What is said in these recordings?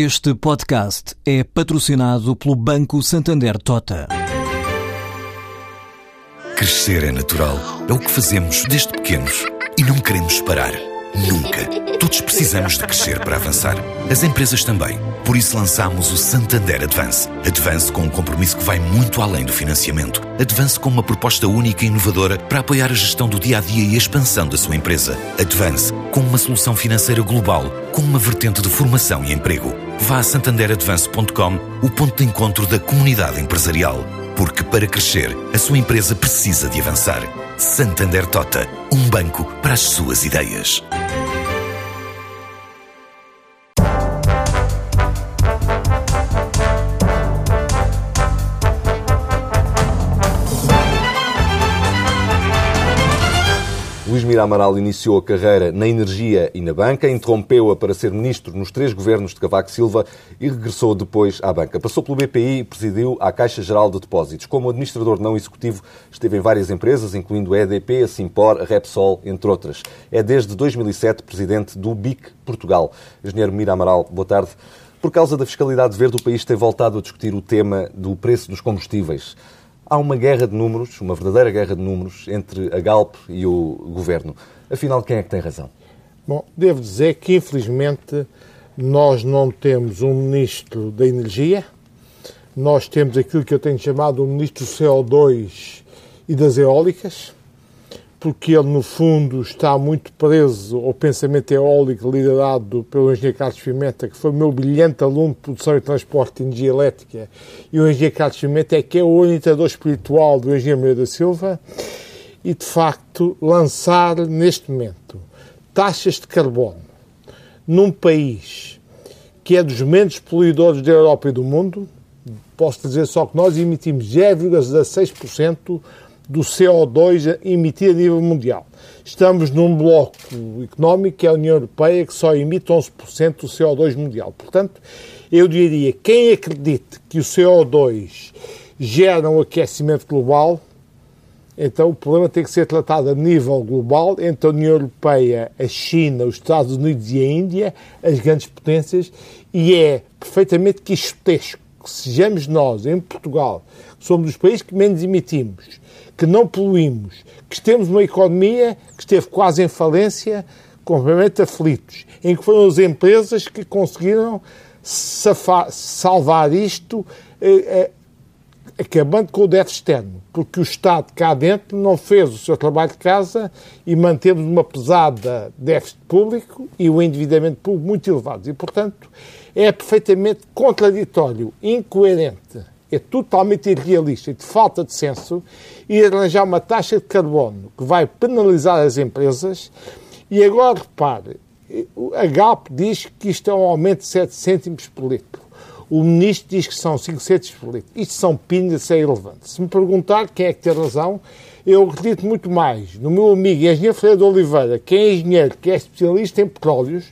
Este podcast é patrocinado pelo Banco Santander Tota. Crescer é natural. É o que fazemos desde pequenos e não queremos parar. Nunca. Todos precisamos de crescer para avançar. As empresas também. Por isso lançamos o Santander Advance. Advance com um compromisso que vai muito além do financiamento. Advance com uma proposta única e inovadora para apoiar a gestão do dia a dia e a expansão da sua empresa. Advance com uma solução financeira global, com uma vertente de formação e emprego. Vá a santanderadvance.com, o ponto de encontro da comunidade empresarial. Porque para crescer, a sua empresa precisa de avançar. Santander Tota, um banco para as suas ideias. Luís Mira Amaral iniciou a carreira na energia e na banca, interrompeu-a para ser ministro nos três governos de Cavaco Silva e regressou depois à banca. Passou pelo BPI e presidiu a Caixa Geral de Depósitos. Como administrador não executivo, esteve em várias empresas, incluindo a EDP, a Simpor, a Repsol, entre outras. É desde 2007 presidente do BIC Portugal. Engenheiro Mira Amaral, boa tarde. Por causa da fiscalidade verde, o país tem voltado a discutir o tema do preço dos combustíveis. Há uma guerra de números, uma verdadeira guerra de números, entre a Galp e o governo. Afinal, quem é que tem razão? Bom, devo dizer que, infelizmente, nós não temos um ministro da Energia, nós temos aquilo que eu tenho chamado o ministro CO2 e das eólicas, porque ele, no fundo, está muito preso ao pensamento eólico liderado pelo engenheiro Carlos Pimenta, que foi meu brilhante aluno de produção e transporte de energia elétrica, e o engenheiro Carlos Pimenta é que é o orientador espiritual do engenheiro Meira da Silva, e, de facto, lançar, neste momento, taxas de carbono num país que é dos menos poluidores da Europa e do mundo, posso dizer só que nós emitimos 0,16% do CO2 emitido a nível mundial. Estamos num bloco económico que é a União Europeia, que só emite 11% do CO2 mundial. Portanto, eu diria, quem acredite que o CO2 gera um aquecimento global, então o problema tem que ser tratado a nível global entre a União Europeia, a China, os Estados Unidos e a Índia, as grandes potências, e é perfeitamente quixotesco que sejamos nós, em Portugal, que somos os países que menos emitimos, que não poluímos, que temos uma economia que esteve quase em falência, completamente aflitos, em que foram as empresas que conseguiram safar, salvar isto, eh, eh, acabando com o déficit externo, porque o Estado cá dentro não fez o seu trabalho de casa e mantemos uma pesada déficit público e o endividamento público muito elevados. E, portanto, é perfeitamente contraditório, incoerente, é totalmente irrealista e de falta de senso e arranjar uma taxa de carbono que vai penalizar as empresas. E agora, repare, a Galp diz que isto é um aumento de 7 cêntimos por litro. O ministro diz que são 5 cêntimos por litro. Isto são pingas, isso é irrelevante. Se me perguntar quem é que tem razão, eu acredito muito mais no meu amigo engenheiro Freire de Oliveira, que é engenheiro, que é especialista em petróleos,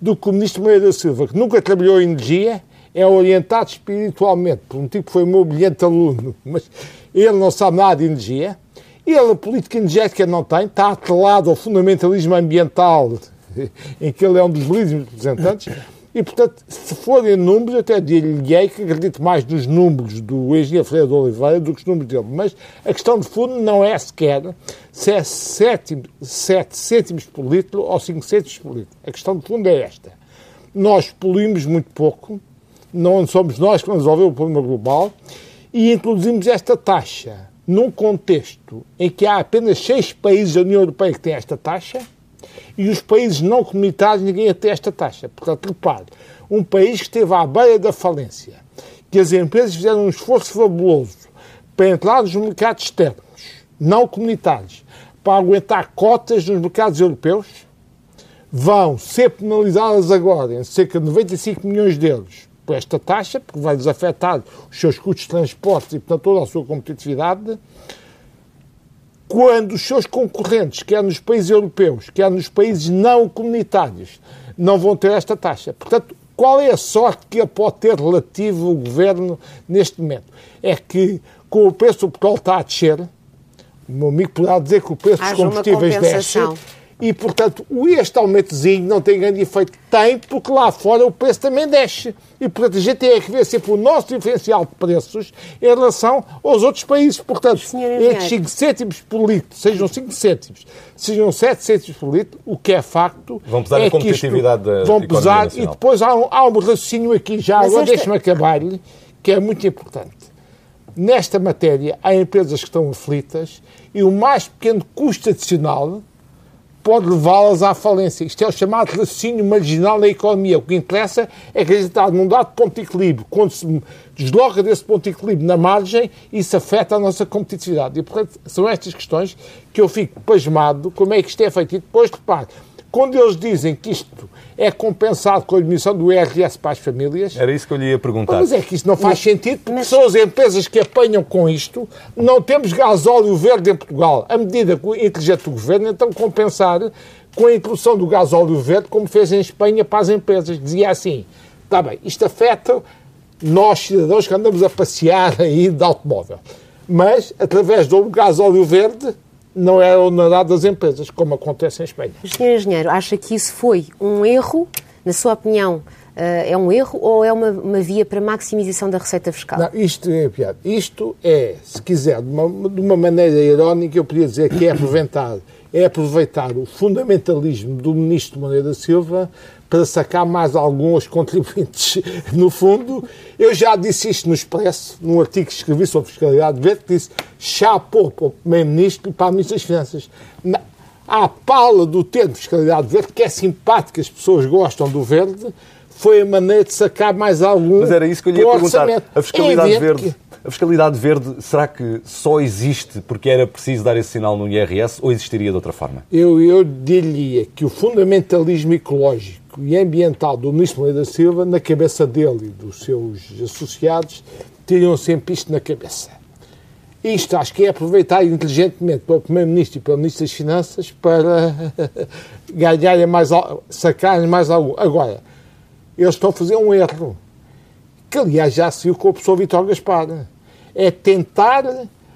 do que o ministro Moreira da Silva, que nunca trabalhou em energia, é orientado espiritualmente por um tipo que foi meu brilhante aluno, mas ele não sabe nada de energia. Ele, a política energética não tem, está atrelado ao fundamentalismo ambiental, em que ele é um dos líderes representantes. E, portanto, se forem números, até diria que acredito mais nos números do engenheiro Freire de Oliveira do que os números dele. Mas a questão de fundo não é sequer se é 7, 7 cêntimos por litro ou 5 cêntimos por litro. A questão de fundo é esta. Nós poluímos muito pouco, não somos nós que resolvemos o problema global, e introduzimos esta taxa num contexto em que há apenas seis países da União Europeia que têm esta taxa, e os países não comunitários ninguém tem esta taxa. Portanto, repare, um país que esteve à beira da falência, que as empresas fizeram um esforço fabuloso para entrar nos mercados externos, não comunitários, para aguentar cotas nos mercados europeus, vão ser penalizadas agora em cerca de 95 milhões de euros por esta taxa, porque vai-lhes afetar os seus custos de transporte e, portanto, toda a sua competitividade, quando os seus concorrentes, quer nos países europeus, quer nos países não comunitários, não vão ter esta taxa. Portanto, qual é a sorte que pode ter relativo o governo neste momento? É que, com o preço do petróleo está a descer, o meu amigo poderá dizer que o preço dos combustíveis desce, E, portanto, este aumentozinho não tem grande efeito. Tem, porque lá fora o preço também desce. E, portanto, a gente tem que ver sempre o nosso diferencial de preços em relação aos outros países. Portanto, estes 5 cêntimos por litro, sejam 5 cêntimos, sejam 7 cêntimos por litro, o que é facto. Vão pesar é a competitividade da Vão pesar e depois há um, há um raciocínio aqui já. Mas agora esta... deixe-me acabar-lhe, que é muito importante. Nesta matéria, há empresas que estão aflitas e o mais pequeno custo adicional pode levá-las à falência. Isto é o chamado raciocínio marginal na economia. O que interessa é que a gente está num dado ponto de equilíbrio. Quando se desloca desse ponto de equilíbrio na margem, isso afeta a nossa competitividade. E, portanto, são estas questões que eu fico pasmado como é que isto é feito. E depois, repare, quando eles dizem que isto é compensado com a diminuição do IRS para as famílias. Era isso que eu lhe ia perguntar. Mas é que isso não faz sentido, porque são as empresas que apanham com isto. Não temos gasóleo verde em Portugal. A medida inteligente do governo, então compensar com a inclusão do gasóleo verde, como fez em Espanha para as empresas. Dizia assim: está bem, isto afeta nós, cidadãos, que andamos a passear aí de automóvel. Mas, através do gasóleo verde, não é honorado das empresas, como acontece em Espanha. Senhor Engenheiro, acha que isso foi um erro, na sua opinião, eh, é um erro ou é uma, uma via para maximização da receita fiscal? Não, isto é. Isto é, se quiser, de uma, de uma maneira irónica, eu poderia dizer que é aproveitar, é aproveitar o fundamentalismo do ministro Moreira Silva para sacar mais alguns contribuintes. No fundo, eu já disse isto no Expresso, num artigo que escrevi sobre fiscalidade verde, que disse chapou para o Primeiro-Ministro e para a Ministra das Finanças. Na, à pala do termo fiscalidade verde, que é simpático, as pessoas gostam do verde, foi a maneira de sacar mais algum. Mas era isso que eu lhe ia perguntar. A fiscalidade é verde. Que... A fiscalidade verde, será que só existe porque era preciso dar esse sinal no IRS ou existiria de outra forma? Eu, eu diria que o fundamentalismo ecológico e ambiental do ministro Moreira da Silva, na cabeça dele e dos seus associados, teriam sempre isto na cabeça. Isto acho que é aproveitar inteligentemente para o Primeiro-Ministro e para o Ministro das Finanças para ganharem mais, sacarem mais algo. Agora, eles estão a fazer um erro, que aliás já se viu com o professor Vitor Gaspar. É tentar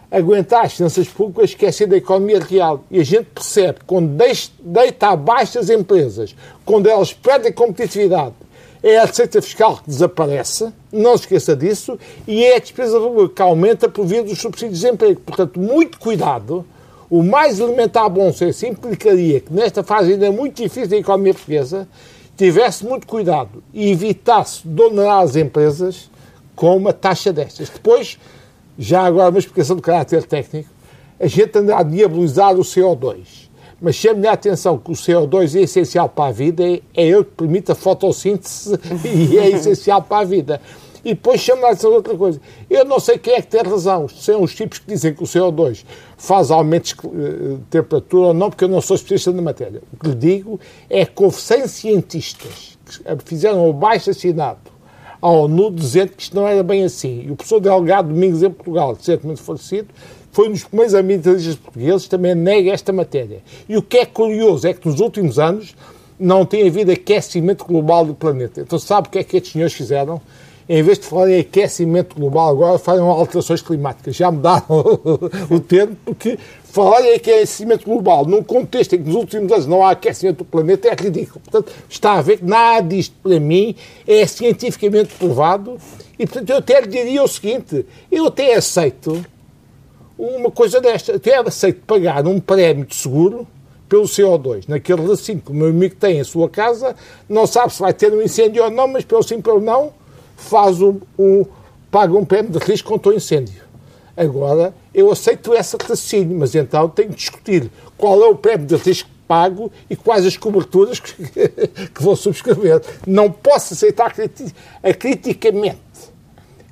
aguentar as finanças públicas, esquecer da economia real. E a gente percebe que quando deita abaixo as empresas, quando elas perdem competitividade, é a receita fiscal que desaparece, não se esqueça disso, e é a despesa pública que aumenta por via dos subsídios de desemprego. Portanto, muito cuidado. O mais elementar bom senso implicaria que, nesta fase ainda muito difícil da economia portuguesa, tivesse muito cuidado e evitasse donar as empresas com uma taxa destas. Depois, já agora uma explicação de caráter técnico, a gente anda a diabolizar o CO2. Mas chame-lhe a atenção que o CO2 é essencial para a vida, é, ele que permite a fotossíntese e é essencial para a vida. E depois chama-lhe a atenção de outra coisa. Eu não sei quem é que tem razão. São os tipos que dizem que o CO2 faz aumentos de temperatura ou não, porque eu não sou especialista na matéria. O que lhe digo é que houve 100 cientistas que fizeram o baixo assinado à ONU dizendo que isto não era bem assim. E o professor Delgado Domingos em Portugal, recentemente falecido, foi um dos primeiros ambientalistas portugueses também nega esta matéria. E o que é curioso é que nos últimos anos não tem havido aquecimento global do planeta. Então sabe o que é que estes senhores fizeram? Em vez de falarem em aquecimento global, agora falam alterações climáticas. Já mudaram o termo, porque falar em aquecimento global num contexto em que nos últimos anos não há aquecimento do planeta é ridículo. Portanto, está a ver que nada disto, para mim, é cientificamente provado e, portanto, eu até lhe diria o seguinte, eu até aceito uma coisa desta, até aceito pagar um prémio de seguro pelo CO2, naquele recinto que o meu amigo tem em sua casa, não sabe se vai ter um incêndio ou não, mas pelo sim, pelo não, faz um, paga um prémio de risco contra o incêndio. Agora, eu aceito essa raciocínio, mas então tenho que discutir qual é o prémio de risco pago e quais as coberturas que, que vou subscrever. Não posso aceitar acriticamente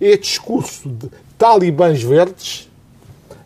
este discurso de talibãs verdes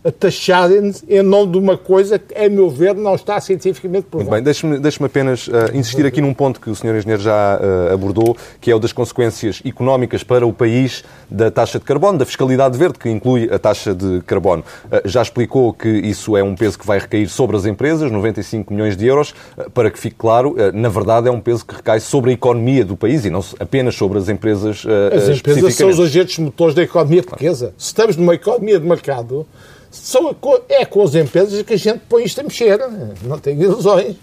a taxarem-nos em nome de uma coisa que, a meu ver, não está cientificamente provada. Muito bem, deixe-me deixe apenas uh, insistir aqui num ponto que o Sr. Engenheiro já uh, abordou, que é o das consequências económicas para o país da taxa de carbono, da fiscalidade verde, que inclui a taxa de carbono. Uh, já explicou que isso é um peso que vai recair sobre as empresas, 95 milhões de euros. para que fique claro, na verdade é um peso que recai sobre a economia do país e não apenas sobre as empresas As empresas são os agentes motores da economia portuguesa. Se estamos numa economia de mercado, são, é com as empresas que a gente põe isto a mexer, não tem ilusões.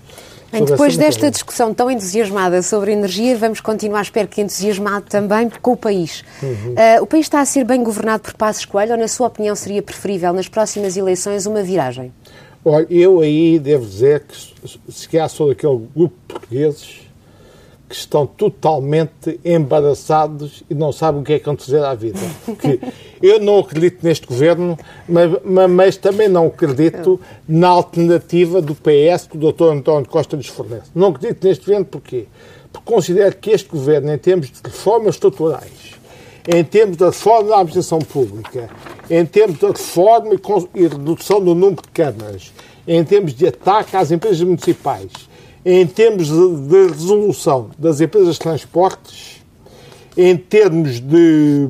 Bem, depois desta discussão tão entusiasmada sobre energia, vamos continuar, espero que entusiasmado também, com o país. Uhum. Uh, o país está a ser bem governado por Passos Coelho ou, na sua opinião, seria preferível nas próximas eleições uma viragem? Olha, eu aí devo dizer que se calhar sou daquele grupo de portugueses que estão totalmente embaraçados e não sabem o que é que vão à vida. Porque eu não acredito neste governo, mas, mas, também não acredito na alternativa do PS que o Dr. António Costa nos fornece. Não acredito neste governo porquê? Porque considero que este governo, em termos de reformas estruturais, em termos da reforma da administração pública, em termos da reforma e redução do número de câmaras, em termos de ataque às empresas municipais, em termos de, resolução das empresas de transportes, em termos de,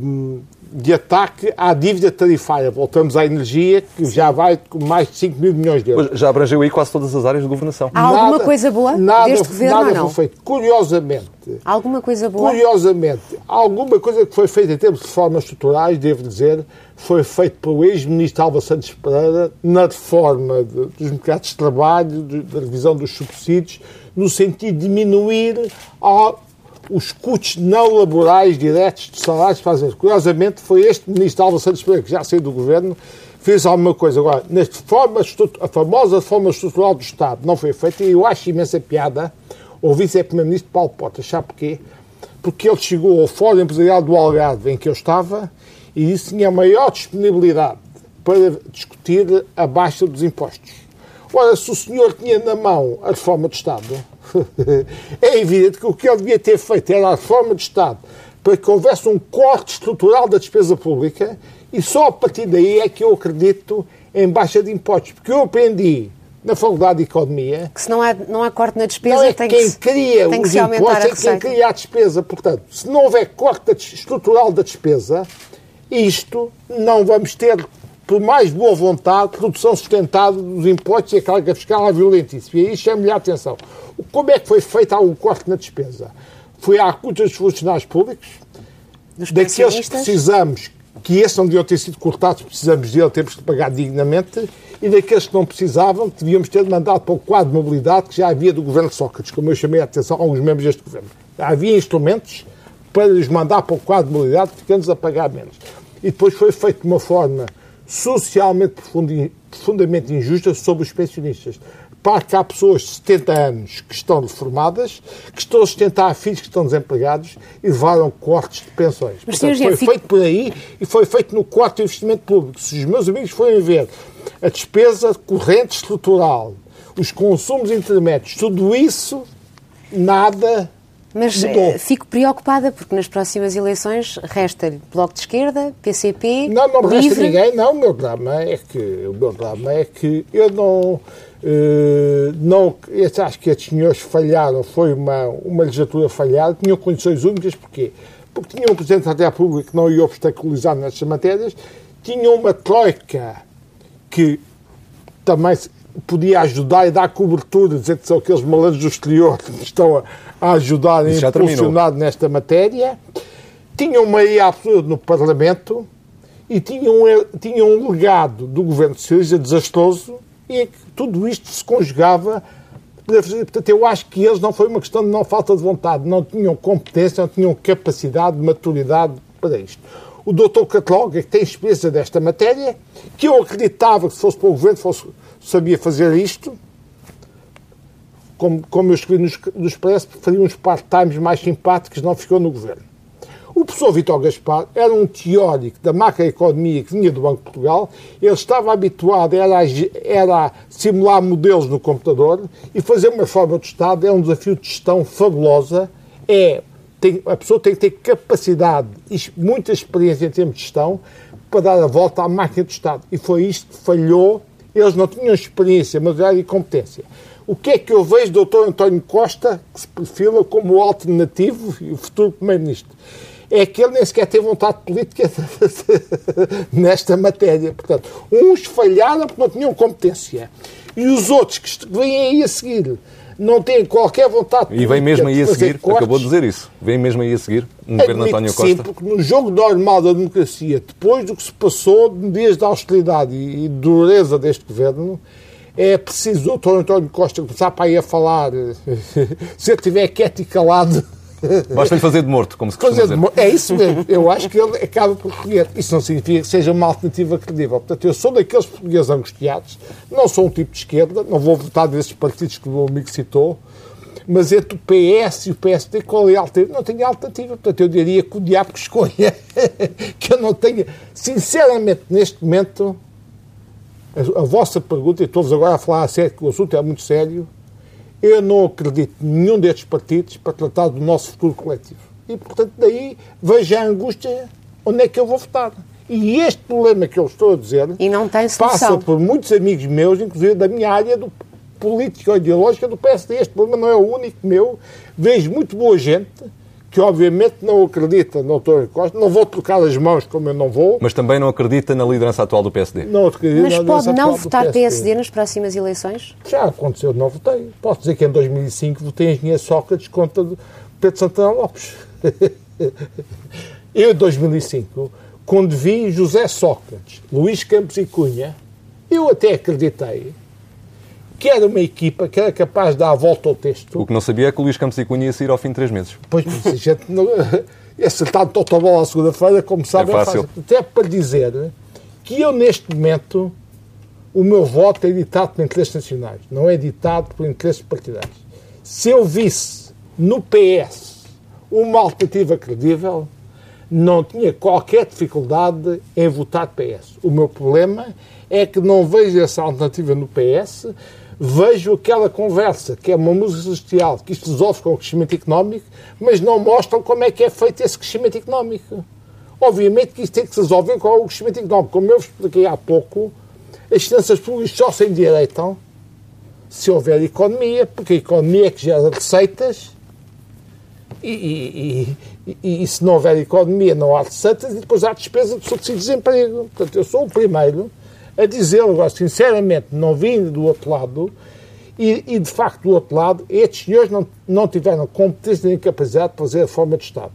de ataque à dívida tarifária. Voltamos à energia, que já vai com mais de 5 mil milhões de euros. Já abrangeu aí quase todas as áreas de governação. Há alguma nada, coisa boa nada, deste governo nada ou não? foi feito. Curiosamente. Alguma coisa boa? Curiosamente, alguma coisa que foi feita em termos de reformas estruturais, devo dizer, foi feito pelo ex-ministro Alva Santos Pereira na reforma de, dos mercados de trabalho, de, da revisão dos subsídios, no sentido de diminuir a, os custos não laborais diretos de salários as Curiosamente, foi este ministro Alva Santos Pereira, que já saiu do governo, fez alguma coisa. Agora, nesta forma, a famosa reforma estrutural do Estado não foi feita e eu acho imensa piada ouvir se é Primeiro-Ministro Paulo Portas. Sabe porquê? Porque ele chegou ao Fórum Empresarial do Algarve, em que eu estava, e disse que tinha maior disponibilidade para discutir a baixa dos impostos. Ora, se o senhor tinha na mão a reforma do Estado, é evidente que o que ele devia ter feito era a reforma do Estado para que houvesse um corte estrutural da despesa pública e só a partir daí é que eu acredito em baixa de impostos. Porque eu aprendi na Faculdade de Economia... Que se não há, não há corte na despesa, não é tem quem que, cria tem os que impostos, é quem cria a despesa. Portanto, se não houver corte estrutural da despesa, isto não vamos ter por mais boa vontade, redução sustentada dos impostos e a carga fiscal é violentíssima. E aí chama-lhe a atenção. Como é que foi feito algum corte na despesa? Foi à custa dos funcionários públicos, Dos daqueles que precisamos, que esses não deviam ter sido cortados, precisamos dele, temos que pagar dignamente, e daqueles que não precisavam, que devíamos ter mandado para o quadro de mobilidade que já havia do governo Sócrates, como eu chamei a atenção a alguns membros deste governo. Havia instrumentos para lhes mandar para o quadro de mobilidade, ficando-nos a pagar menos. E depois foi feito de uma forma socialmente profundamente injusta sobre os pensionistas. Para que há pessoas de 70 anos que estão reformadas, que estão a sustentar filhos que estão desempregados e levaram cortes de pensões. Mas, Portanto, foi fico... feito por aí e foi feito no corte de investimento público. Se os meus amigos forem ver a despesa corrente estrutural, os consumos intermédios, tudo isso, nada mas Mudou. fico preocupada porque nas próximas eleições resta-lhe Bloco de Esquerda, PCP. Não, não livre. resta ninguém, não. O meu drama é que, o meu drama é que eu não. Uh, não eu acho que estes senhores falharam, foi uma, uma legislatura falhada, tinham condições únicas, porquê? Porque tinham um Presidente da República que não ia obstaculizar nestas matérias, tinham uma troika que também podia ajudar e dar cobertura, dizer que são aqueles malandros do exterior que estão a, ajudar e impulsionar nesta matéria, tinham maioria absoluta no Parlamento e tinham, tinham um legado do governo socialista desastroso e que tudo isto se conjugava. Portanto, eu acho que eles não foi uma questão de não falta de vontade, não tinham competência, não tinham capacidade, maturidade para isto. O doutor Cataloga, que tem experiência desta matéria, que eu acreditava que se fosse para o governo fosse, sabia fazer isto, como, como eu escrevi nos, no Expresso, preferia uns part-times mais simpáticos, não ficou no governo. O professor Vitor Gaspar era um teórico da macroeconomia que vinha do Banco de Portugal. Ele estava habituado era a, era simular modelos no computador e fazer uma forma de Estado é um desafio de gestão fabulosa. É, tem, a pessoa tem que ter capacidade e muita experiência em termos de gestão para dar a volta à máquina do Estado. E foi isto que falhou. Eles não tinham experiência, maturidade e competência. O que é que eu vejo do Dr. António Costa, que se perfila como o alternativo e o futuro Primeiro-Ministro? É que ele nem sequer tem vontade política nesta matéria. Portanto, uns falharam porque não tinham competência. E os outros que vêm aí a seguir não têm qualquer vontade política. E vem mesmo aí a seguir, cortes. acabou de dizer isso. Vem mesmo aí a seguir, no governo António Costa. Sim, porque no jogo normal da democracia, depois do que se passou de dias de austeridade e dureza deste governo, é preciso o doutor António Costa começar para aí a falar. Se ele estiver quieto e calado. Basta-lhe fazer de morto, como se costuma dizer. É isso mesmo. Eu acho que ele acaba por recolher. Isso não significa que seja uma alternativa credível. Portanto, eu sou daqueles portugueses angustiados, não sou um tipo de esquerda, não vou votar desses partidos que o meu amigo citou, mas entre o PS e o PSD, qual é a alternativa? Não tenho alternativa. Portanto, eu diria que o diabo que escolha, que eu não tenha. Sinceramente, neste momento, a, a vossa pergunta, e estou-vos agora a falar a sério, que o assunto é muito sério, eu não acredito em nenhum destes partidos para tratar do nosso futuro coletivo. E, portanto, daí veja a angústia onde é que eu vou votar. E este problema que eu estou a dizer e não tem passa por muitos amigos meus, inclusive da minha área do política ou ideológica do PSD. Este problema não é o único meu. Vejo muito boa gente que obviamente não acredita no Dr. Costa, não vou trocar as mãos como eu não vou. Mas também não acredita na liderança atual do PSD. Não acredito Mas pode não votar PSD. PSD nas próximas eleições? Já aconteceu, não votei. Posso dizer que em 2005 votei em Engenheiro Sócrates contra Pedro Santana Lopes. eu, em 2005, quando vi José Sócrates, Luís Campos e Cunha, eu até acreditei que era uma equipa que era capaz de dar a volta ao texto. O que não sabia é que o Luís Campos e Cunha ia sair ao fim de três meses. Pois, a gente não... Esse tal totobola à segunda-feira, como sabe, é fácil. é fácil. Até para dizer que eu, neste momento, o meu voto é ditado por interesses nacionais, não é ditado por interesses partidários. Se eu visse no PS uma alternativa credível, não tinha qualquer dificuldade em votar PS. O meu problema é que não vejo essa alternativa no PS, vejo aquela conversa, que é uma música social, que isto resolve com o crescimento económico, mas não mostram como é que é feito esse crescimento económico. Obviamente que isto tem que se resolver com o crescimento económico. Como eu expliquei há pouco, as finanças públicas só se endireitam se houver economia, porque a economia é que gera receitas e, e, e, e, se não houver economia não há receitas e depois há despesa de subsídio de desemprego. Portanto, eu sou o primeiro a dizer agora, sinceramente, não vindo do outro lado, e, e, de facto, do outro lado, estes senhores não, não tiveram competência nem capacidade de fazer a forma de Estado.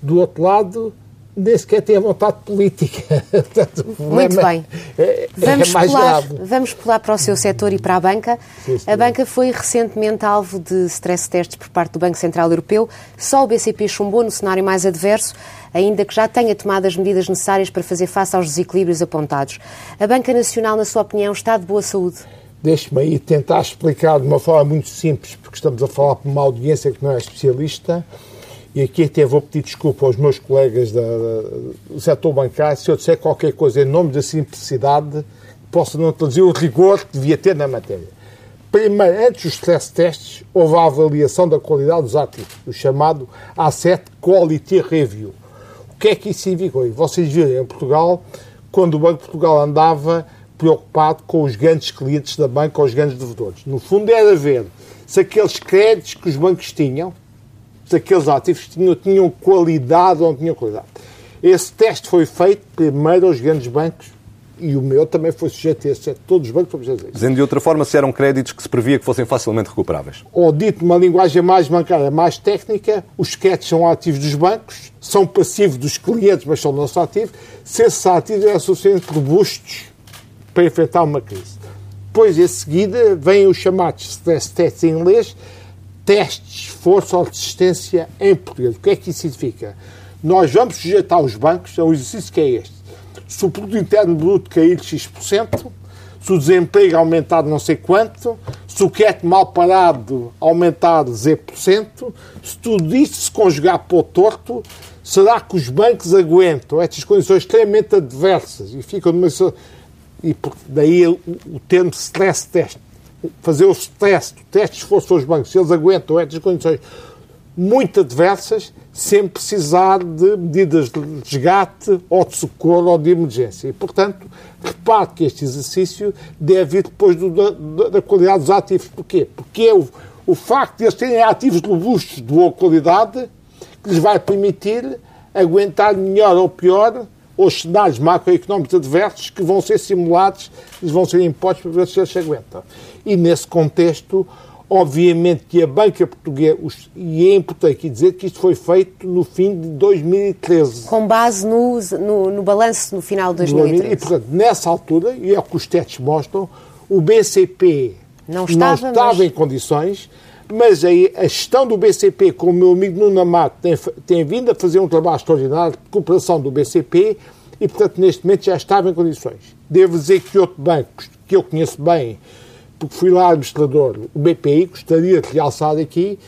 Do outro lado, nem sequer têm a vontade política. Portanto, Muito bem. É, é vamos, é pular, vamos pular para o seu setor e para a banca. Sim, a banca foi recentemente alvo de stress testes por parte do Banco Central Europeu. Só o BCP chumbou no cenário mais adverso ainda que já tenha tomado as medidas necessárias para fazer face aos desequilíbrios apontados. A Banca Nacional, na sua opinião, está de boa saúde? Deixe-me aí tentar explicar de uma forma muito simples, porque estamos a falar para uma audiência que não é especialista, e aqui até vou pedir desculpa aos meus colegas da, do setor bancário se eu disser qualquer coisa em nome da simplicidade, possa não traduzir o rigor que devia ter na matéria. Primeiro, antes dos stress tests, houve a avaliação da qualidade dos ativos, o chamado Asset Quality Review que é que isso significou? Vocês viram em Portugal, quando o Banco de Portugal andava preocupado com os grandes clientes da banca, ou os grandes devedores. No fundo era ver se aqueles créditos que os bancos tinham, se aqueles ativos tinham, tinham qualidade ou não tinham qualidade. Esse teste foi feito primeiro aos grandes bancos e o meu também foi sujeito a esse. Todos os bancos foram sujeitos a isso. Dizendo de outra forma, se eram créditos que se previa que fossem facilmente recuperáveis. Ou dito uma linguagem mais bancária, mais técnica, os créditos são ativos dos bancos, são passivos dos clientes, mas são nossos ativos. Se esses ativos eram suficientemente robustos para enfrentar uma crise. Depois, em seguida, vêm os chamados stress tests em inglês, testes esforço ou resistência em português. O que é que isso significa? Nós vamos sujeitar os bancos a um exercício que é este se o produto interno bruto cair X%, se o desemprego aumentar não sei quanto, se o crédito mal parado aumentar Z%, se tudo isto se conjugar para o torto, será que os bancos aguentam estas condições extremamente adversas e ficam numa... E daí o termo stress test. Fazer o stress, o teste de esforço aos bancos, se eles aguentam estas condições muito adversas, sem precisar de medidas de resgate ou de socorro ou de emergência. E, portanto, repare que este exercício deve vir depois do, da, da, qualidade dos ativos. Porquê? Porque é o, o facto de eles terem ativos robustos de boa qualidade que lhes vai permitir aguentar melhor ou pior os cenários macroeconómicos adversos que vão ser simulados, eles vão ser impostos para ver se eles se aguentam. E, nesse contexto, Obviamente que a banca portuguesa, e é importante aqui dizer que isto foi feito no fim de 2013. Com base no, no, no balanço no final de 2013. E, portanto, nessa altura, e é o que os testes mostram, O BCP não estava, não estava mas... em condições, mas aí a gestão do BCP, com o meu amigo Nuno Amato, tem, tem vindo a fazer um trabalho extraordinário de cooperação do BCP e, portanto, neste momento já estava em condições. Devo dizer que outro banco, que eu conheço bem, porque fui lá administrador, o BPI, gostaria de realçar aqui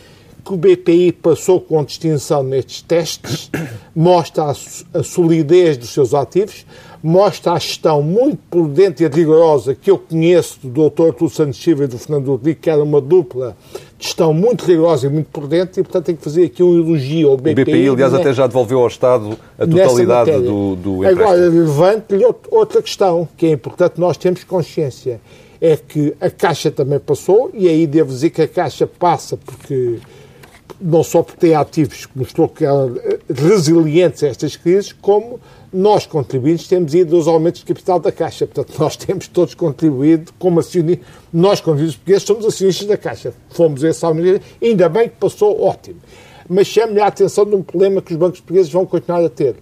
que o BPI passou com distinção nestes testes, mostra a, a solidez dos seus ativos, mostra a gestão muito prudente e rigorosa que eu conheço do Dr. Tulo Santos Silva e do Fernando Rodrigo, que era uma dupla de gestão muito rigorosa e muito prudente, e portanto tenho que fazer aqui um elogio ao BPI. O BPI, aliás, até já devolveu ao Estado a totalidade do, do empréstimo. Agora, levante-lhe outra questão, que é importante nós temos consciência, é que a Caixa também passou, e aí devo dizer que a Caixa passa porque não só por ter ativos que mostrou que eram resilientes a estas crises, como nós, contribuintes, temos ido aos aumentos de capital da Caixa. Portanto, nós temos todos contribuído como acionistas. Nós, contribuintes portugueses, somos acionistas da Caixa. Fomos esse aumento, ainda bem que passou, ótimo. Mas chame-lhe a atenção de um problema que os bancos portugueses vão continuar a ter.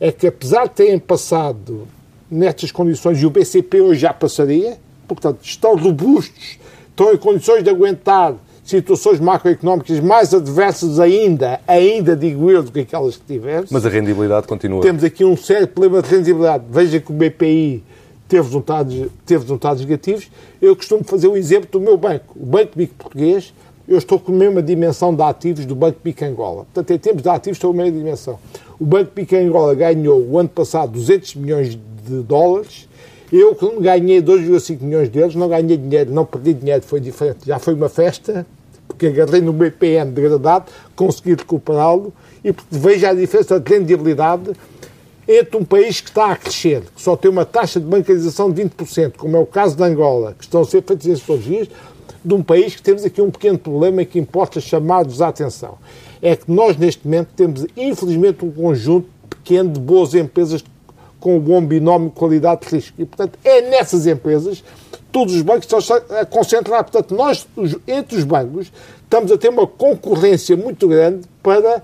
É que, apesar de terem passado nestas condições, e o BCP hoje já passaria, portanto, estão robustos, estão em condições de aguentar situações macroeconómicas mais adversas ainda, ainda digo eu, do que aquelas que tivemos. Mas a rendibilidade continua. Temos aqui um sério problema de rendibilidade. Veja que o BPI teve resultados, teve resultados negativos. Eu costumo fazer o exemplo do meu banco. O Banco Bico Português, eu estou com a mesma dimensão de ativos do Banco Bico Angola. Portanto, em termos de ativos, estou com a mesma dimensão. O Banco Bico Angola ganhou, o ano passado, 200 milhões de dólares eu, ganhei 2,5 milhões deles, não ganhei dinheiro, não perdi dinheiro, foi diferente. Já foi uma festa, porque agarrei no BPM degradado, consegui recuperá-lo e veja a diferença de rendibilidade entre um país que está a crescer, que só tem uma taxa de bancarização de 20%, como é o caso de Angola, que estão a ser feitas esses de um país que temos aqui um pequeno problema que importa chamar-vos a atenção. É que nós, neste momento, temos, infelizmente, um conjunto pequeno de boas empresas com um bom binómio qualidade-risco. E, portanto, é nessas empresas todos os bancos estão a concentrar. Portanto, nós, entre os bancos, estamos a ter uma concorrência muito grande para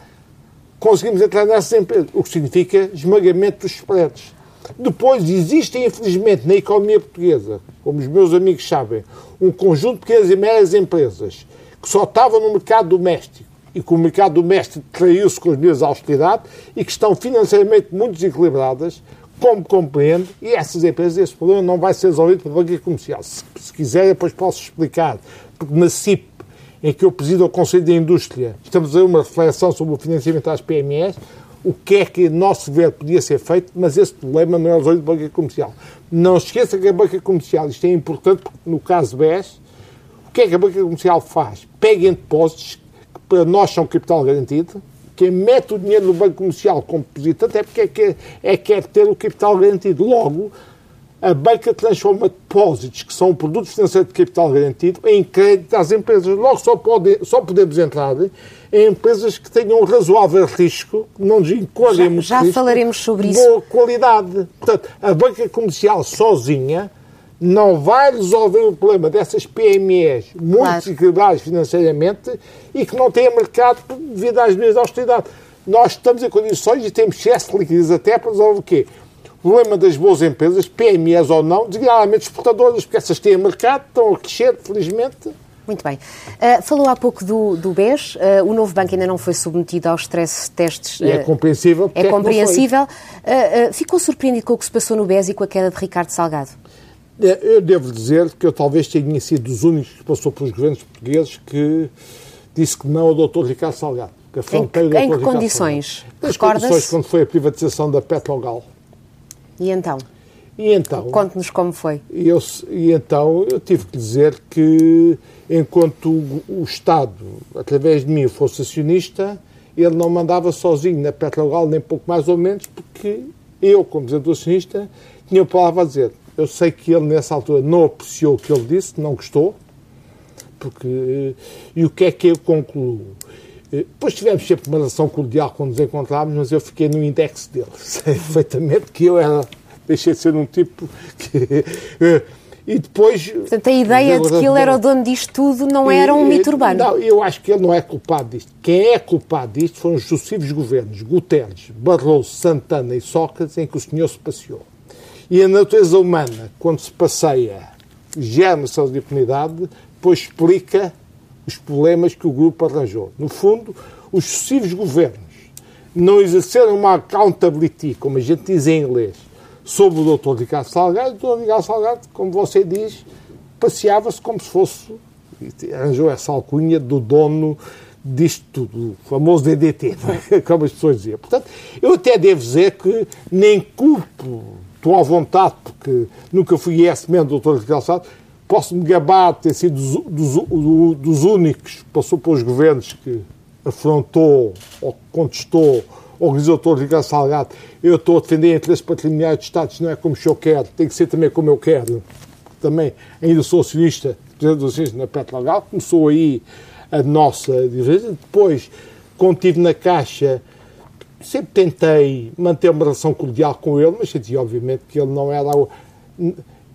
conseguirmos entrar nessas empresas, o que significa esmagamento dos spreads. Depois, existem, infelizmente, na economia portuguesa, como os meus amigos sabem, um conjunto de pequenas e médias empresas que só estavam no mercado doméstico e que o mercado doméstico traiu-se com as medidas de austeridade e que estão financeiramente muito desequilibradas, como compreendo, e essas empresas, esse problema não vai ser resolvido pela banca comercial. Se, se quiser, depois posso explicar. Porque na CIP, em que eu presido o Conselho da Indústria, estamos a fazer uma reflexão sobre o financiamento às PMEs, o que é que, nosso ver, podia ser feito, mas esse problema não é resolvido pela banca comercial. Não esqueça que a banca comercial, isto é importante, porque no caso BES, o que é que a banca comercial faz? Pega em depósitos, que para nós são capital garantido, quem mete o dinheiro no banco comercial como depositante é porque é que é, quer ter o capital garantido. Logo, a banca transforma depósitos, que são produtos financeiros de capital garantido, em crédito às empresas. Logo, só, pode, só podemos entrar em empresas que tenham um razoável risco, não nos encolhem Já, já risco, falaremos sobre isso. Boa qualidade. Portanto, a banca comercial sozinha não vai resolver o problema dessas PMEs muito claro. desequilibradas financeiramente e que não têm mercado devido às medidas de austeridade. Nós estamos em condições e temos excesso de liquidez até para resolver o quê? O problema das boas empresas, PMEs ou não, designadamente exportadoras, porque essas têm mercado, estão a crescer, felizmente. Muito bem. Uh, falou há pouco do, do BES. Uh, o novo banco ainda não foi submetido aos stress tests. Uh, e é compreensível. É, é compreensível. ficou surpreendido com o que se passou no BES e com a queda de Ricardo Salgado? É, eu devo dizer que eu talvez tenha sido dos únicos que passou pelos governos portugueses que disse que não ao doutor Ricardo Salgado. Que em que, em que condições? Nas condições quando foi a privatização da Petrogal. E então? E então? Conte-nos como foi. E, eu, e então eu tive que dizer que enquanto o, o Estado, através de mim, fosse acionista, ele não mandava sozinho na Petrogal, nem pouco mais ou menos, porque eu, como presidente do acionista, tinha palavra a dizer. Eu sei que ele, nessa altura, não apreciou o que ele disse, não gostou. Porque, e o que é que eu concluo? Depois tivemos sempre uma relação cordial quando nos encontrávamos, mas eu fiquei no index dele. Sei perfeitamente que eu era, deixei de ser um tipo que. E depois. Portanto, a ideia de que ele era o dono disto tudo não era um mito urbano. Não, eu acho que ele não é culpado disto. Quem é culpado disto foram os sucessivos governos, Guterres, Barroso, Santana e Sócrates, em que o senhor se passeou. E a natureza humana, quando se passeia gera uma solução de impunidade, depois explica os problemas que o grupo arranjou. No fundo, os sucessivos governos não exerceram uma accountability, como a gente diz em inglês, sobre o Dr. Ricardo Salgado. O Dr. Ricardo Salgado, como você diz, passeava-se como se fosse, arranjou essa alcunha do dono disto tudo, o famoso DDT, é? como as pessoas diziam. Portanto, eu até devo dizer que nem culpo, estou à vontade, porque nunca fui ex-membro do Dr. Salgado, posso-me gabar de ter sido dos, dos, dos únicos passou pelos governos que afrontou ou contestou ou organizou o Ricardo Salgado. Eu estou a defender interesses patrimoniais de Estados, não é como o senhor quer, tem que ser também como eu quero. Também ainda sou acionista, presidente do acionista na Petrogal, começou aí a nossa divergência. Depois, estive na Caixa, sempre tentei manter uma relação cordial com ele, mas dizia, obviamente, que ele não era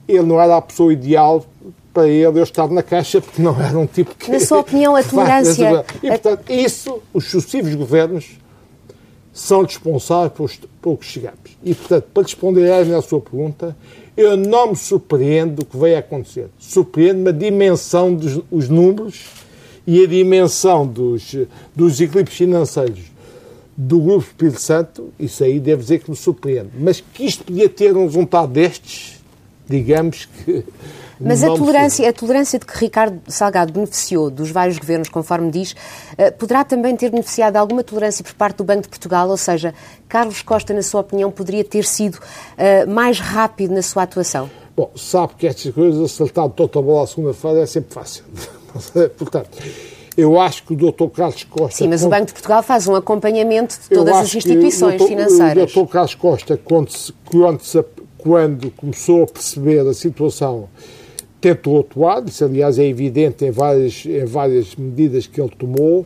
ele não era a pessoa ideal para ele eu estar na caixa, porque não era um tipo que... Na sua opinião, a tolerância... E, portanto, isso, os sucessivos governos são responsáveis pelo que chegamos. E, portanto, para responder à sua pergunta, eu não me surpreendo o que veio a acontecer. Surpreende-me a dimensão dos os números e a dimensão dos, dos equilíbrios financeiros do Grupo Espírito Santo, isso aí deve dizer que me surpreende. Mas que isto podia ter um resultado destes, digamos que mas a tolerância, a tolerância de que Ricardo Salgado beneficiou dos vários governos, conforme diz, eh, poderá também ter beneficiado de alguma tolerância por parte do Banco de Portugal? Ou seja, Carlos Costa, na sua opinião, poderia ter sido uh, mais rápido na sua atuação? Bom, sabe que estas coisas, acertar toda a bola à segunda-feira é sempre fácil. Portanto, eu acho que o Dr. Carlos Costa. Sim, mas o Banco de Portugal faz um acompanhamento de todas as instituições o financeiras. O Dr. Carlos Costa, quando, quando, quando começou a perceber a situação tentou atuar, isso aliás é evidente em várias, em várias medidas que ele tomou.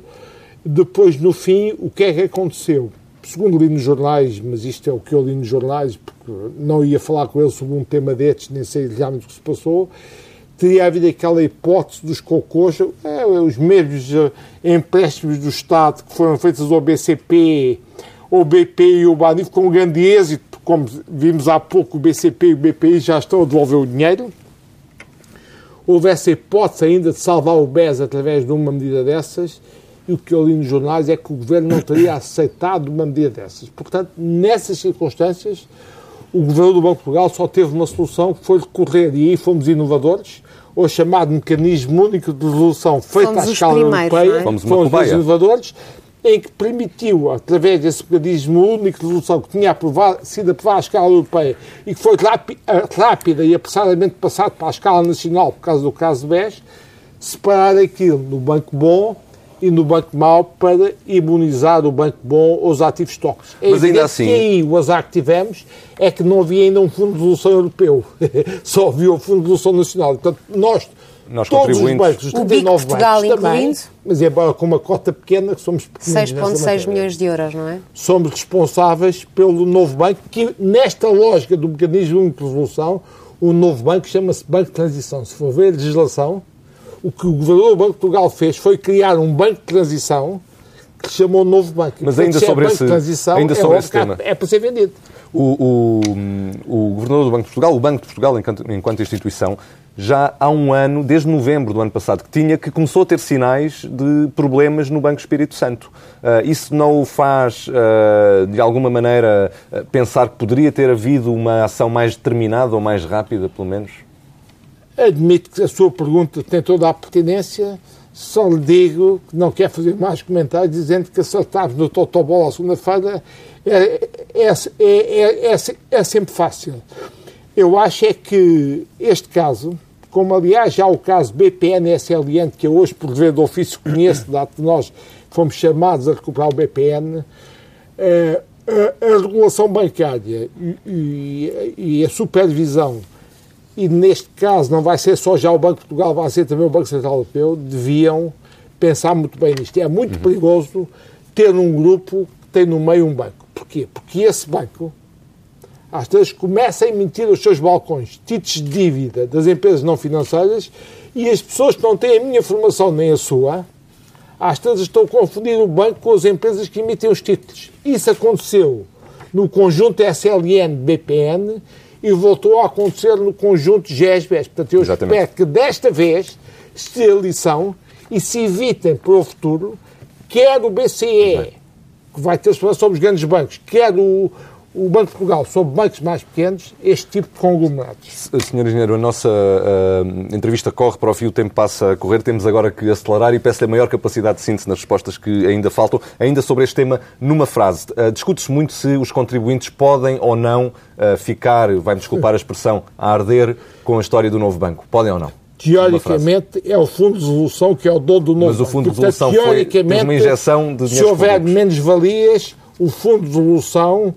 Depois, no fim, o que é que aconteceu? Segundo li nos jornais, mas isto é o que eu li nos jornais, porque não ia falar com ele sobre um tema destes, nem sei realmente o que se passou, teria havido aquela hipótese dos cocôs, é, os mesmos eh, empréstimos do Estado que foram feitos ao BCP, o BP e o Banif, com um grande êxito, como vimos há pouco, o BCP e o BPI já estão a devolver o dinheiro houvesse hipótese ainda de salvar o BES através de uma medida dessas, e o que eu li nos jornais é que o governo não teria aceitado uma medida dessas. Portanto, nessas circunstâncias, o governo do Banco de Portugal só teve uma solução que foi recorrer, e aí fomos inovadores, ao chamado mecanismo único de resolução feito fomos à escala europeia, é? fomos, fomos os inovadores, em que permitiu, através desse mecanismo único de resolução que tinha aprovado, sido aprovado à escala europeia e que foi rápida e apressadamente passado para a escala nacional por causa do caso BES, separar aquilo no banco bom e no banco mau para imunizar o banco bom aos ativos tóxicos. É Mas ainda assim... que aí o azar que tivemos é que não havia ainda um fundo de resolução europeu. Só havia o fundo de resolução nacional. Portanto, nós nós Todos os bancos, os 39 Portugal bancos também, incluindo, mas embora com uma cota pequena, que somos 6,6 milhões de euros, não é? Somos responsáveis pelo novo banco, que nesta lógica do mecanismo de resolução, o novo banco chama-se Banco de Transição. Se for ver a legislação, o que o governador do Banco de Portugal fez foi criar um banco de transição que se chamou Novo Banco. Mas ainda sobre, é esse, ainda é sobre esse tema. É para ser vendido. O, o, o, governador do Banco de Portugal, o Banco de Portugal, enquanto, enquanto, instituição, já há um ano, desde novembro do ano passado, que tinha, que começou a ter sinais de problemas no Banco Espírito Santo. Uh, isso não o faz, uh, de alguma maneira, uh, pensar que poderia ter havido uma ação mais determinada ou mais rápida, pelo menos? Admito que a sua pergunta tem toda a pertinência. Só lhe digo que não quer fazer mais comentários dizendo que acertarmos no Totobola à segunda-feira é, é, é, é, sempre fácil. Eu acho é que este caso, como aliás já o caso BPN-SLN, que eu hoje por dever de ofício conheço, dado que nós fomos chamados a recuperar o BPN, a, a regulação bancária e, e, e, a supervisão, e neste caso não vai ser só já o Banco de Portugal, vai ser também o Banco Central Europeu, deviam pensar muito bem nisto. É muito uhum. perigoso ter um grupo que tem no meio um banco. Porquê? Porque esse banco, às vezes, começa a emitir os seus balcões títulos de dívida das empresas não financeiras e as pessoas que não têm a minha formação nem a sua, às vezes estão a confundir o banco com as empresas que emitem os títulos. Isso aconteceu no conjunto SLN-BPN e voltou a acontecer no conjunto de GESBES. Portanto, eu Exatamente. espero que desta vez se tenha lição e se evitem para o futuro, quer o BCE, que vai ter sobre os grandes bancos, quer o, o Banco de Portugal sobre bancos mais pequenos, este tipo de conglomerados. Senhor Engenheiro, a nossa ah, entrevista corre para o fio, o tempo passa a correr, temos agora que acelerar e peço-lhe a maior capacidade de síntese nas respostas que ainda faltam. Ainda sobre este tema, numa frase, ah, discute-se muito se os contribuintes podem ou não ah, ficar, vai-me desculpar a expressão, a arder com a história do novo banco. Podem ou não? Teoricamente, é o Fundo de Resolução que é o dono do novo Mas o Fundo de banco. Portanto, Resolução foi- teve teoricamente, uma injeção de Se houver menos-valias, o Fundo de Resolução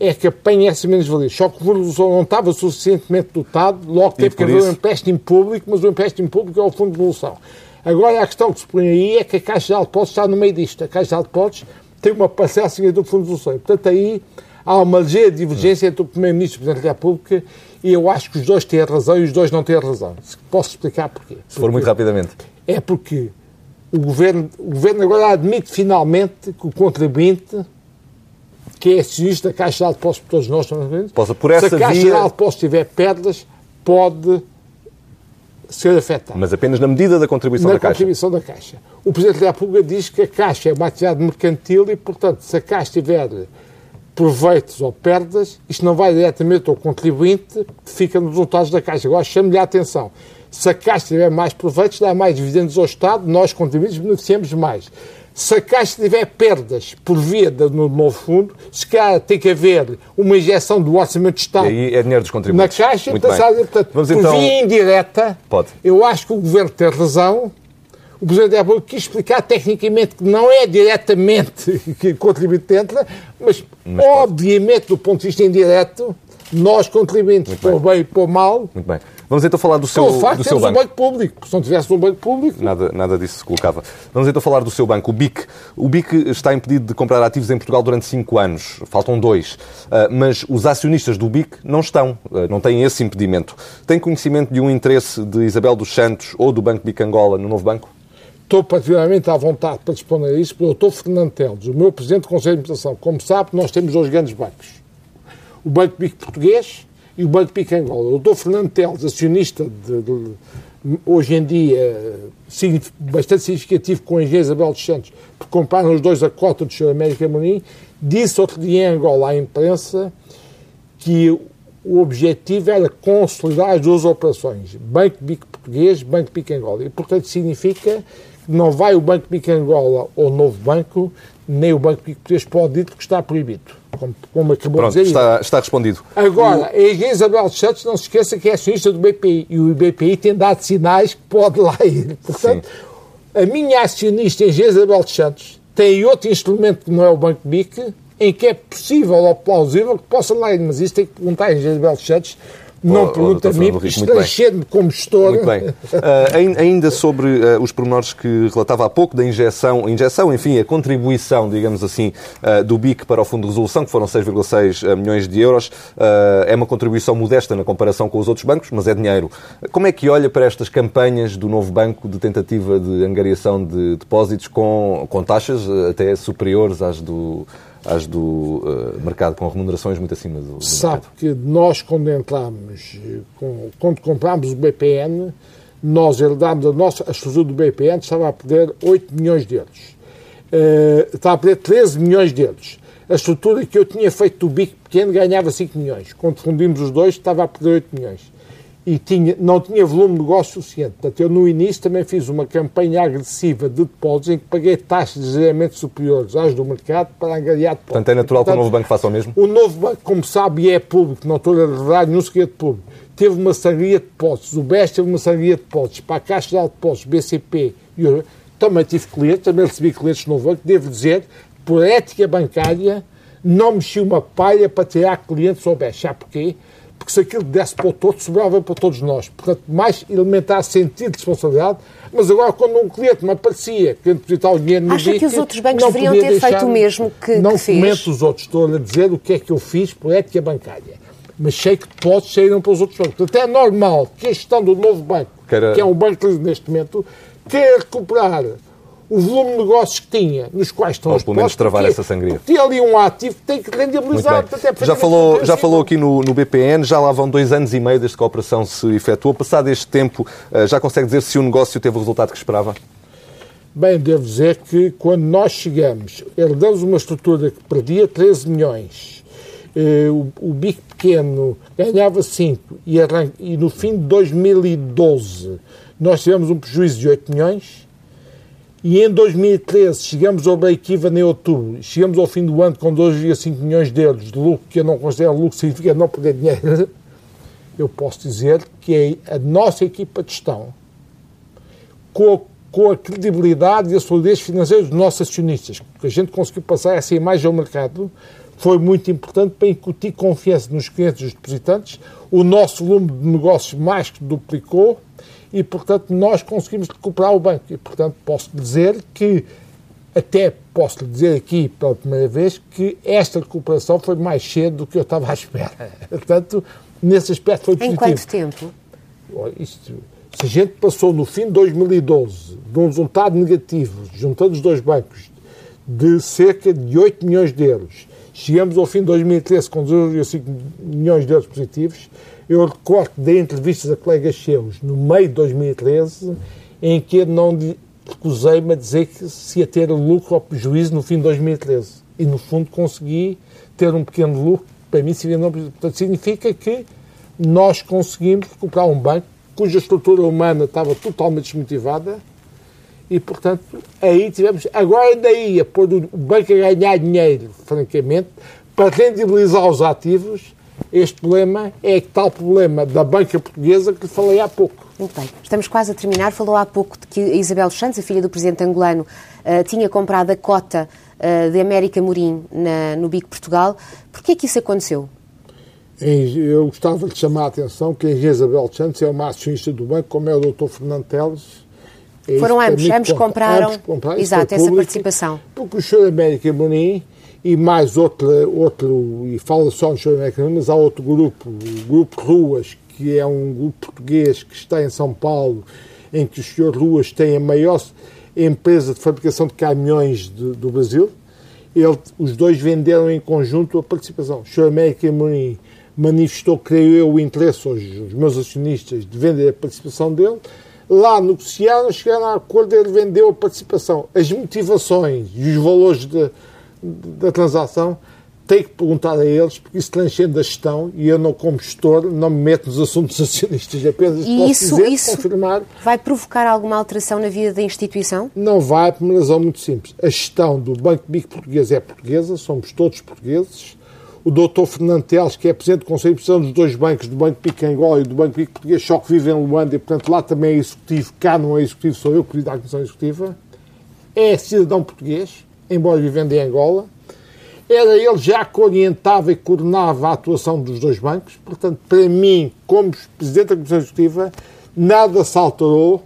é que apanha essas menos-valias. Só que o Fundo de Resolução não estava suficientemente dotado, logo teve que haver um isso- empréstimo público, mas o empréstimo público é o Fundo de Resolução. Agora, a questão que se põe aí é que a Caixa de Depósitos está no meio disto. A Caixa de Depósitos tem uma parcela do Fundo de Resolução. E, portanto, aí há uma ligeira divergência entre o Primeiro-Ministro e o Presidente da República e eu acho que os dois têm razão e os dois não têm razão. Posso explicar porquê? Se for muito rapidamente. É porque o governo, o governo agora admite finalmente que o contribuinte, que é acionista da Caixa de Depósitos, todos nós contribuintes, Possa, por essa se a Caixa via- de Depósitos tiver perdas, pode ser afetada Mas apenas na medida da contribuição na da Caixa. contribuição da Caixa. O Presidente da República diz que a Caixa é uma atividade mercantil e, portanto, se a Caixa tiver proveitos ou perdas, isto não vai diretamente ao contribuinte, fica nos resultados da Caixa. Agora, chame-lhe a atenção. Se a Caixa tiver mais proveitos, dá mais dividendos ao Estado, nós, contribuintes, beneficiamos mais. Se a Caixa tiver perdas por via do no novo fundo, se calhar tem que haver uma injeção do Orçamento de E Estado aí é dinheiro dos na contribuintes. Caixa, Muito então, bem. portanto, Vamos por então... via indireta, Pode. eu acho que o Governo tem razão. O Presidente da República quis explicar tecnicamente que não é diretamente que o contribuinte entra, mas, Mas obviamente, do ponto de vista indireto, nós contribuintes, para o bem e para o mal, Muito bem. Vamos então falar do seu, só o facto do de seu termos um banco. banco público. Se não tivesse um banco público, Nada, nada disso se colocava. Vamos então falar do seu banco, o BIC. O BIC está impedido de comprar ativos em Portugal durante cinco anos. Faltam dois. Ah, mas os acionistas do BIC não estão, ah, não têm esse impedimento. Tem conhecimento de um interesse de Isabel dos Santos ou do Banco BIC Angola no novo banco? estou particularmente à vontade para responder a isso, porque o Dr. Fernando Teles, o meu Presidente do Conselho de Administração, como sabe, nós temos dois grandes bancos. O Banco Pico Português e o Banco Pico Angola. O Dr. Fernando Teles, acionista de, de- hoje em dia bastante significativo com a engenheira Isabel dos Santos, porque compraram os dois a cota do Sr. América Morim, disse outro dia em Angola à imprensa que o objetivo era consolidar as duas operações, Banco Bico Português, Banco Bico Angola. E, portanto, significa que não vai o Banco Bico Angola ou o novo banco, nem o Banco Bico Português pode ir porque está proibido, como, como acabou Pronto, de dizer. está, está respondido. Agora, a engenheira Isabel Santos, não se esqueça que é acionista do BPI e o BPI tem dado sinais que pode lá ir. Portanto, a minha acionista, a Isabel Santos, tem outro instrumento que não é o Banco BIC, em que é possível ou plausível que possa lá ir. Mas isso tem que perguntar a Isabel Santos. Não pergunta a mim, estrangeiro-me como gestor. Muito bem. Ain- ainda sobre ah, os pormenores que relatava há pouco da injeção, injeção, enfim, a contribuição, digamos assim, ah, do BIC para o Fundo de Resolução, que foram 6,6 milhões de euros, é uma contribuição modesta na comparação com os outros bancos, mas é dinheiro. Como é que olha para estas campanhas do novo banco de tentativa de angariação de depósitos com, com taxas até superiores às do, às do ah, mercado, com remunerações muito acima do, do Sabe mercado? que nós, quando entramos, com- quando comprámos o BPN, nós herdámos a nossa, a estrutura do BPN estava a perder 8 milhões de euros. Eh, estava a perder 13 milhões de euros. A estrutura que eu tinha feito do BIC pequeno ganhava 5 milhões. Quando fundimos os dois, estava a perder 8 milhões. E tinha, não tinha volume de negócio suficiente. Portanto, eu no início também fiz uma campanha agressiva de depósitos em que paguei taxas ligeiramente superiores às do mercado para angariar depósitos. Portanto, é natural que o Portanto, novo banco faça o mesmo? o novo banco, como sabe, é público, não estou a revelar nenhum segredo público, teve uma sangria de depósitos. O BES teve uma sangria de depósitos para a Caixa de Depósitos, BCP e o... Também tive clientes, também recebi clientes no novo banco. Devo dizer, por ética bancária, não mexi uma palha para tirar clientes ao BES. Sabe porquê? Porque se aquilo desse para o todo, sobrava para todos nós. Portanto, mais elementar sentido de responsabilidade. Mas agora, quando um cliente me aparecia querendo depositar o dinheiro no Acha que os outros bancos não deveriam ter feito o mesmo que- Não que fez? comento os outros, estou a dizer o que é que eu fiz por ética bancária. Mas sei que depósitos saíram para os outros bancos. Portanto, é normal que a gestão do novo banco, que é um banco que neste momento, queira recuperar o volume de negócios que tinha, nos quais estão Ou pelo menos travar essa sangria. Tem ali um ativo que tem que rendibilizar. Portanto, é já falou, já falou aqui no, no, BPN, já lá vão dois anos e meio desde que a operação se efetuou. Passado este tempo, eh, já consegue dizer se o negócio teve o resultado que esperava? Bem, devo dizer que quando nós chegamos, herdamos uma estrutura que perdia 13 milhões, eh, o, o bico pequeno ganhava 5 e, e no fim de 2012 nós tivemos um prejuízo de 8 milhões e em 2013 chegamos ao break-even em outubro, chegamos ao fim do ano com 2,5 milhões de euros de lucro, que eu não considero lucro, significa não perder dinheiro. Eu posso dizer que é a nossa equipa de gestão, com a, com a credibilidade e a solidez financeira dos nossos acionistas, que a gente conseguiu passar essa imagem ao mercado, foi muito importante para incutir confiança nos clientes e nos depositantes. O nosso volume de negócios mais que duplicou e, portanto, nós conseguimos recuperar o banco. E, portanto, posso dizer que, até posso dizer aqui pela primeira vez, que esta recuperação foi mais cedo do que eu estava à espera. Portanto, nesse aspecto foi positivo. Em quanto tempo? Isto, se a gente passou no fim de 2012 de um resultado negativo, juntando os dois bancos, de cerca de 8 milhões de euros, chegamos ao fim de 2013 com 2,5 milhões de euros positivos, eu recordo de entrevistas a colegas seus no meio de 2013 em que eu não recusei-me a dizer que se ia ter lucro ou prejuízo no fim de 2013. E, no fundo, consegui ter um pequeno lucro. Para mim, seria não Portanto, significa que nós conseguimos recuperar um banco cuja estrutura humana estava totalmente desmotivada e, portanto, aí tivemos. Agora, daí a pôr o banco a ganhar dinheiro, francamente, para rendibilizar os ativos este problema é tal problema da banca portuguesa que falei há pouco. Muito bem. Estamos quase a terminar. Falou há pouco de que a Isabel Santos, a filha do presidente angolano, uh, tinha comprado a cota uh, de América Morim na, no Bico Portugal. Por que é que isso aconteceu? Eu gostava de chamar a atenção que a Isabel Santos é uma acionista do banco, como é o Dr. Fernando Teles. É Foram ambos, ambos compraram, ambos compraram exato, essa participação. Porque o senhor América Morim e mais outro, outro e fala só no show mas há outro grupo, o Grupo Ruas, que é um grupo português que está em São Paulo, em que o senhor Ruas tem a maior empresa de fabricação de caminhões de, do Brasil. Ele, os dois venderam em conjunto a participação. O senhor América Mourinho manifestou, creio eu, o interesse hoje, os meus acionistas, de vender a participação dele. Lá negociaram, chegaram a acordo, ele vendeu a participação. As motivações e os valores de, da transação, tem que perguntar a eles, porque isso transcende a gestão e eu, não, como gestor, não me meto nos assuntos acionistas. Apenas e posso isso, dizer, isso confirmar. Vai provocar alguma alteração na vida da instituição? Não vai, por uma razão muito simples. A gestão do Banco Bico Português é portuguesa, somos todos portugueses. O doutor Fernando Teles, que é presidente do Conselho de Administração dos dois bancos, do Banco Pico Angola e do Banco Pico Português, só que vive em Luanda e, portanto, lá também é executivo, cá não é executivo, sou eu que presido a Comissão Executiva. É cidadão português, embora vivendo em Angola era ele já que orientava e coordenava a atuação dos dois bancos. Portanto, para mim, como Presidente da Comissão Executiva, nada se alterou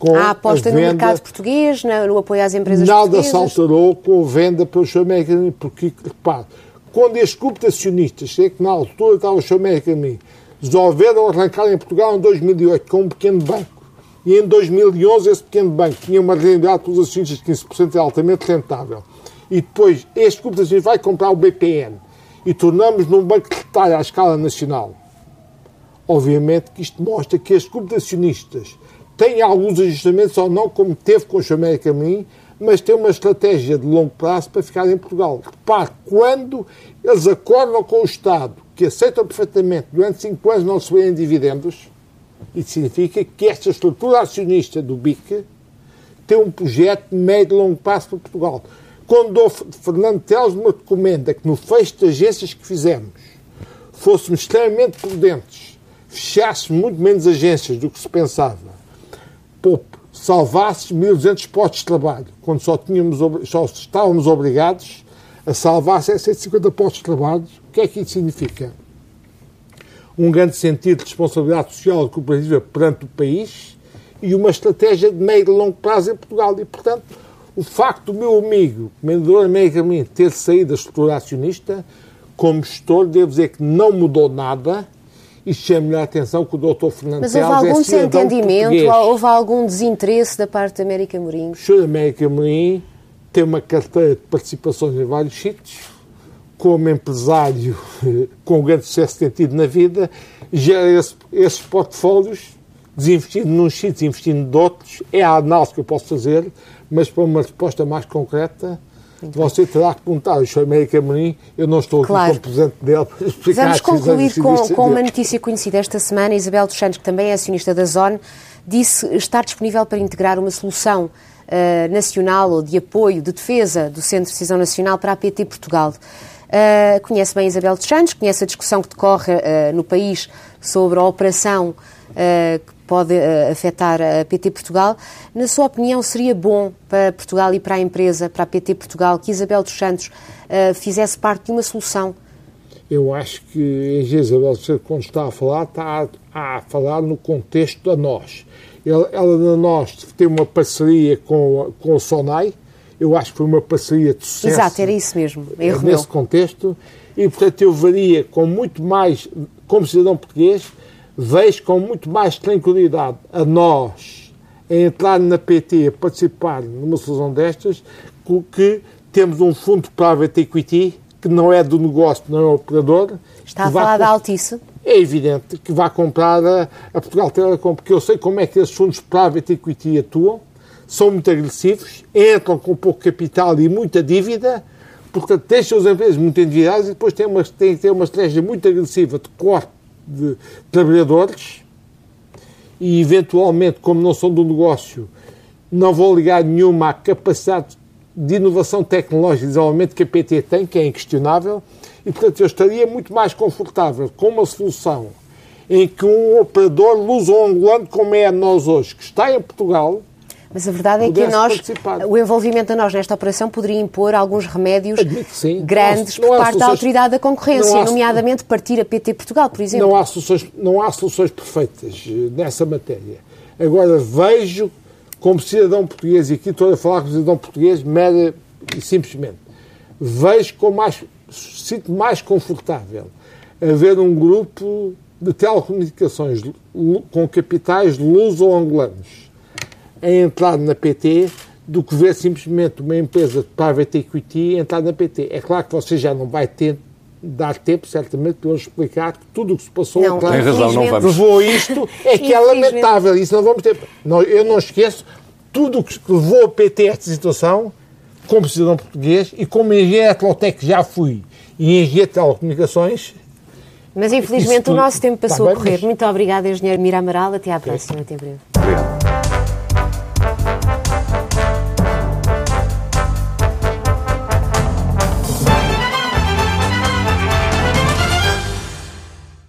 com a aposta a venda, no mercado português, no apoio às empresas nada portuguesas. Nada se alterou com a venda pelo American porque, repare, quando este grupo de acionistas, sei que na altura estava o Show American resolveram arrancar em Portugal em 2008 com um pequeno banco, e em 2011 esse pequeno banco tinha uma realidade para acionistas de 15% é altamente rentável. E depois este grupo de acionistas vai comprar o BPN e tornamos num banco de retalho à escala nacional, obviamente que isto mostra que este grupo de acionistas tem alguns ajustamentos ou não, como teve com o Chamé Caminho, mas tem uma estratégia de longo prazo para ficar em Portugal. Repare, quando eles acordam com o Estado, que aceitam perfeitamente durante cinco anos não receberem dividendos, isso significa que esta estrutura acionista do BIC tem um projeto de médio e longo prazo para Portugal. Quando o Fernando Teles me recomenda que no fecho de agências que fizemos fôssemos extremamente prudentes, fechássemos muito menos agências do que se pensava, poupe, salvasses 1.200 postos de trabalho, quando só, tínhamos, só estávamos obrigados a salvar 750 postos de trabalho, o que é que isso significa? Um grande sentido de responsabilidade social e cooperativa perante o país e uma estratégia de meio e longo prazo em Portugal. E, portanto, o facto do meu amigo, Comendador América ter saído da estrutura acionista, como gestor, devo dizer que não mudou nada Isto chama-lhe a atenção que o doutor Fernando Mas houve Teles é algum cidadão desentendimento, português. houve algum desinteresse da parte da América Mourinho? O Sr. América Mourinho tem uma carteira de participações em vários sítios, como empresário com grande sucesso tem tido na vida, gera esse- esses portfólios, desinvestindo num sítios, investindo noutros. É a análise que eu posso fazer, mas para uma resposta mais concreta, você terá que perguntar ao Sr. América Mourinho. Eu não estou aqui Claro. como presidente dele para explicar Vamos concluir com, com uma notícia conhecida esta semana. Isabel dos Santos, que também é acionista da Zone, disse estar disponível para integrar uma solução eh, nacional ou de apoio, de defesa do Centro de Decisão Nacional para a PT Portugal. Eh, conhece bem Isabel dos Santos, conhece a discussão que decorre eh, no país sobre a operação eh, que pode eh, afetar a PT Portugal. Na sua opinião, seria bom para Portugal e para a empresa, para a PT Portugal, que Isabel dos Santos eh, fizesse parte de uma solução Eu acho que Isabel Cerco, quando está a falar, está a, a falar no contexto da nós. Ela, ela da nós tem uma parceria com, com o SONAI, eu acho que foi uma parceria de sucesso. Exato, era isso mesmo. Erro meu. nesse contexto, e portanto eu veria com muito mais, como cidadão português, vejo com muito mais tranquilidade a nós a entrar na PT, a participar numa solução destas, que temos um fundo private equity que não é do negócio, não é operador. Está a falar da Altice? é evidente que vai comprar a, a Portugal Telecom, porque eu sei como é que esses fundos private equity atuam, são muito agressivos, entram com pouco capital e muita dívida, portanto deixam as empresas muito endividadas e depois têm, uma, têm que ter uma estratégia muito agressiva de corte de trabalhadores e eventualmente, como não são do negócio, não vão ligar nenhuma à capacidade de inovação tecnológica e desenvolvimento que a PT tem, que é inquestionável, e portanto eu estaria muito mais confortável com uma solução em que um operador luso-angolano, como é a nós hoje, que está em Portugal, Mas a verdade é que nós, participar. o envolvimento de nós nesta operação poderia impor alguns remédios sim. grandes Não há- por não parte da Autoridade da Concorrência, há- nomeadamente partir a PT Portugal, por exemplo. Não há soluções, não há soluções perfeitas eh, nessa matéria. Agora, vejo, como cidadão português, e aqui estou a falar como cidadão português, mera e simplesmente, vejo com mais, sinto mais confortável haver um grupo de telecomunicações com capitais luso-angolanos a entrar na PT do que ver simplesmente uma empresa de private equity entrar na PT. É claro que você já não vai ter dar tempo, certamente, para eu explicar que tudo o que se passou Não, claro, razão, não vamos. levou isto é que é lamentável. Isso não vamos ter. Não, eu não esqueço tudo o que levou a PT a esta situação, como cidadão português e como engenheiro Atlotec já fui e engenheiro de telecomunicações. Mas infelizmente o nosso tempo Tá passou bem, a correr. mas- Muito obrigada, Engenheiro Mira Amaral. Até à próxima. Até breve. Obrigado.